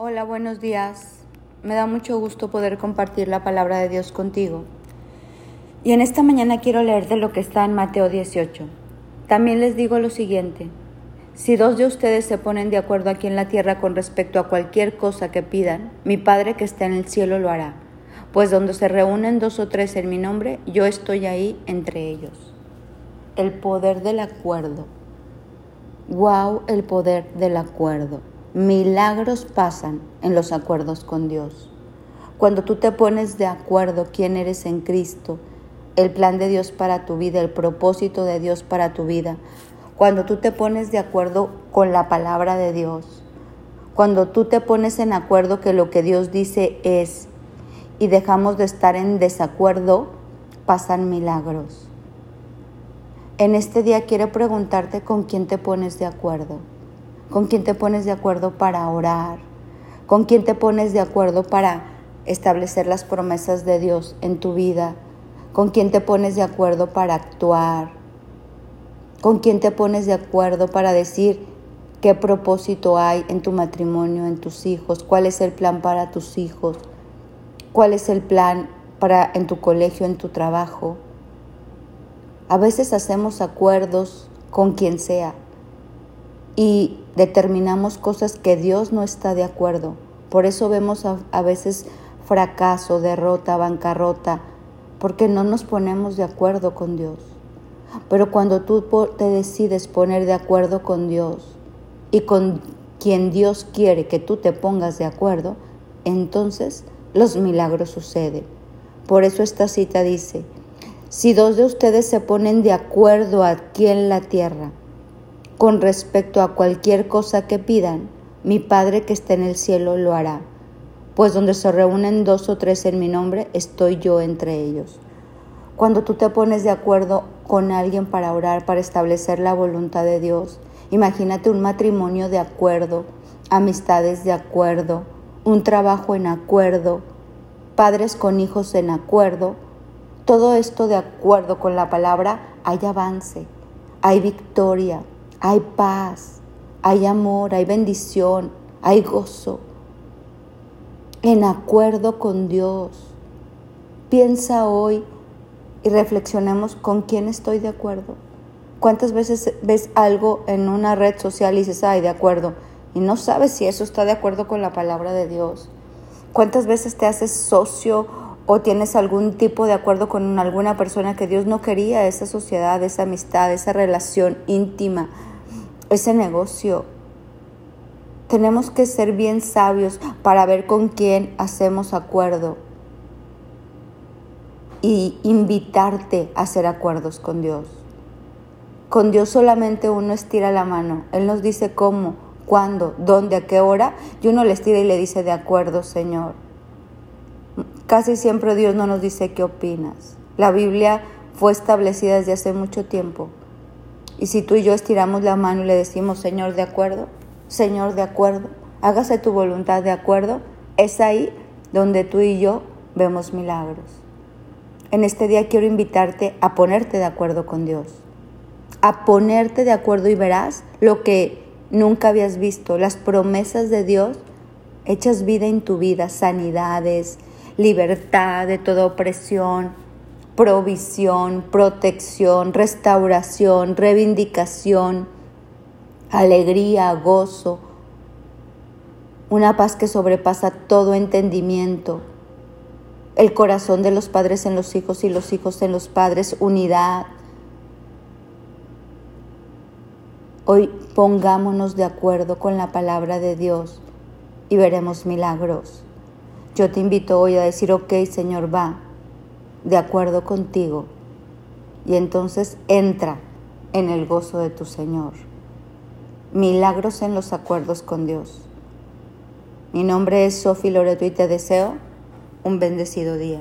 Hola, buenos días. Me da mucho gusto poder compartir la palabra de Dios contigo. Y en esta mañana quiero leerte lo que está en Mateo 18. También les digo lo siguiente. Si dos de ustedes se ponen de acuerdo aquí en la tierra con respecto a cualquier cosa que pidan, mi Padre que está en el cielo lo hará. Pues donde se reúnen dos o tres en mi nombre, yo estoy ahí entre ellos. El poder del acuerdo. Wow, el poder del acuerdo. Milagros pasan en los acuerdos con Dios. Cuando tú te pones de acuerdo quién eres en Cristo, el plan de Dios para tu vida, el propósito de Dios para tu vida, cuando tú te pones de acuerdo con la palabra de Dios, cuando tú te pones en acuerdo que lo que Dios dice es y dejamos de estar en desacuerdo, pasan milagros. En este día quiero preguntarte con quién te pones de acuerdo con quién te pones de acuerdo para orar, con quién te pones de acuerdo para establecer las promesas de Dios en tu vida, con quién te pones de acuerdo para actuar, con quién te pones de acuerdo para decir qué propósito hay en tu matrimonio, en tus hijos, cuál es el plan para tus hijos, cuál es el plan para en tu colegio, en tu trabajo. A veces hacemos acuerdos con quien sea, y determinamos cosas que Dios no está de acuerdo. Por eso vemos a, veces fracaso, derrota, bancarrota, porque no nos ponemos de acuerdo con Dios. Pero cuando tú te decides poner de acuerdo con Dios y con quien Dios quiere que tú te pongas de acuerdo, entonces los milagros suceden. Por eso esta cita dice, si dos de ustedes se ponen de acuerdo aquí en la tierra, con respecto a cualquier cosa que pidan, mi Padre que está en el cielo lo hará, pues donde se reúnen dos o tres en mi nombre, estoy yo entre ellos. Cuando tú te pones de acuerdo con alguien para orar, para establecer la voluntad de Dios, imagínate un matrimonio de acuerdo, amistades de acuerdo, un trabajo en acuerdo, padres con hijos en acuerdo, todo esto de acuerdo con la palabra, hay avance, hay victoria, hay paz, hay amor, hay bendición, hay gozo. En acuerdo con Dios. Piensa hoy y reflexionemos con quién estoy de acuerdo. ¿Cuántas veces ves algo en una red social y dices, ay, de acuerdo? Y no sabes si eso está de acuerdo con la palabra de Dios. ¿Cuántas veces te haces socio o tienes algún tipo de acuerdo con alguna persona que Dios no quería, esa sociedad, esa amistad, esa relación íntima? Ese negocio. Tenemos que ser bien sabios para ver con quién hacemos acuerdo y invitarte a hacer acuerdos con Dios. Con Dios solamente uno estira la mano. Él nos dice cómo, cuándo, dónde, a qué hora, y uno le estira y le dice de acuerdo, Señor. Casi siempre Dios no nos dice qué opinas. La Biblia fue establecida desde hace mucho tiempo y si tú y yo estiramos la mano y le decimos, Señor, de acuerdo, Señor, de acuerdo, hágase tu voluntad de acuerdo, es ahí donde tú y yo vemos milagros. En este día quiero invitarte a ponerte de acuerdo con Dios, a ponerte de acuerdo y verás lo que nunca habías visto, las promesas de Dios hechas vida en tu vida, sanidades, libertad de toda opresión, provisión, protección, restauración, reivindicación, alegría, gozo, una paz que sobrepasa todo entendimiento, el corazón de los padres en los hijos y los hijos en los padres, unidad. Hoy pongámonos de acuerdo con la palabra de Dios y veremos milagros. Yo te invito hoy a decir, ok Señor, va, de acuerdo contigo y entonces entra en el gozo de tu Señor. Milagros en los acuerdos con Dios. Mi nombre es Sofi Loreto y te deseo un bendecido día.